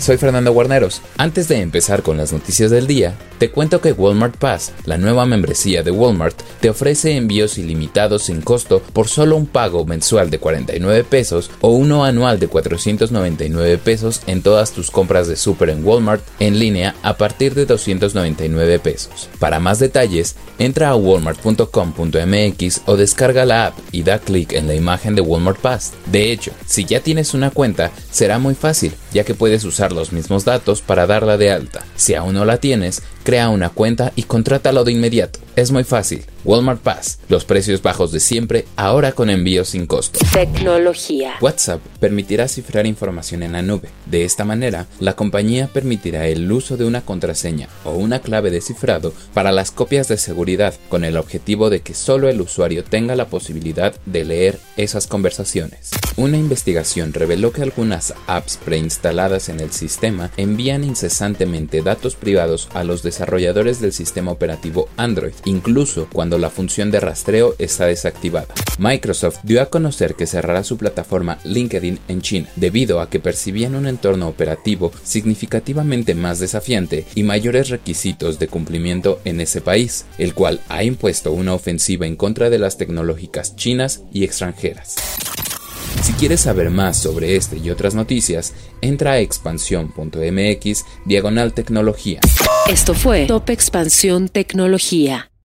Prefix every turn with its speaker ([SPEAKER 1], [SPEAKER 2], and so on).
[SPEAKER 1] Soy Fernando Guarneros. Antes de empezar con las noticias del día, te cuento que Walmart Pass, la nueva membresía de Walmart, te ofrece envíos ilimitados sin costo por solo un pago mensual de 49 pesos o uno anual de 499 pesos en todas tus compras de super en Walmart en línea a partir de 299 pesos. Para más detalles, entra a walmart.com.mx o descarga la app y da clic en la imagen de Walmart Pass. De hecho, si ya tienes una cuenta, será muy fácil, ya que puedes usar los mismos datos para darla de alta. Si aún no la tienes, crea una cuenta y contrátalo de inmediato. Es muy fácil. Walmart Pass, los precios bajos de siempre, ahora con envío sin costo.
[SPEAKER 2] Tecnología.
[SPEAKER 1] WhatsApp permitirá cifrar información en la nube. De esta manera, la compañía permitirá el uso de una contraseña o una clave de cifrado para las copias de seguridad, con el objetivo de que solo el usuario tenga la posibilidad de leer esas conversaciones. Una investigación reveló que algunas apps preinstaladas en el sistema envían incesantemente datos privados a los desarrolladores del sistema operativo Android, incluso cuando la función de rastreo está desactivada. Microsoft dio a conocer que cerrará su plataforma LinkedIn en China, debido a que percibían un entorno operativo significativamente más desafiante y mayores requisitos de cumplimiento en ese país, el cual ha impuesto una ofensiva en contra de las tecnológicas chinas y extranjeras. Si quieres saber más sobre este y otras noticias, entra a expansión.mx diagonal tecnología.
[SPEAKER 2] Esto fue Top Expansión Tecnología.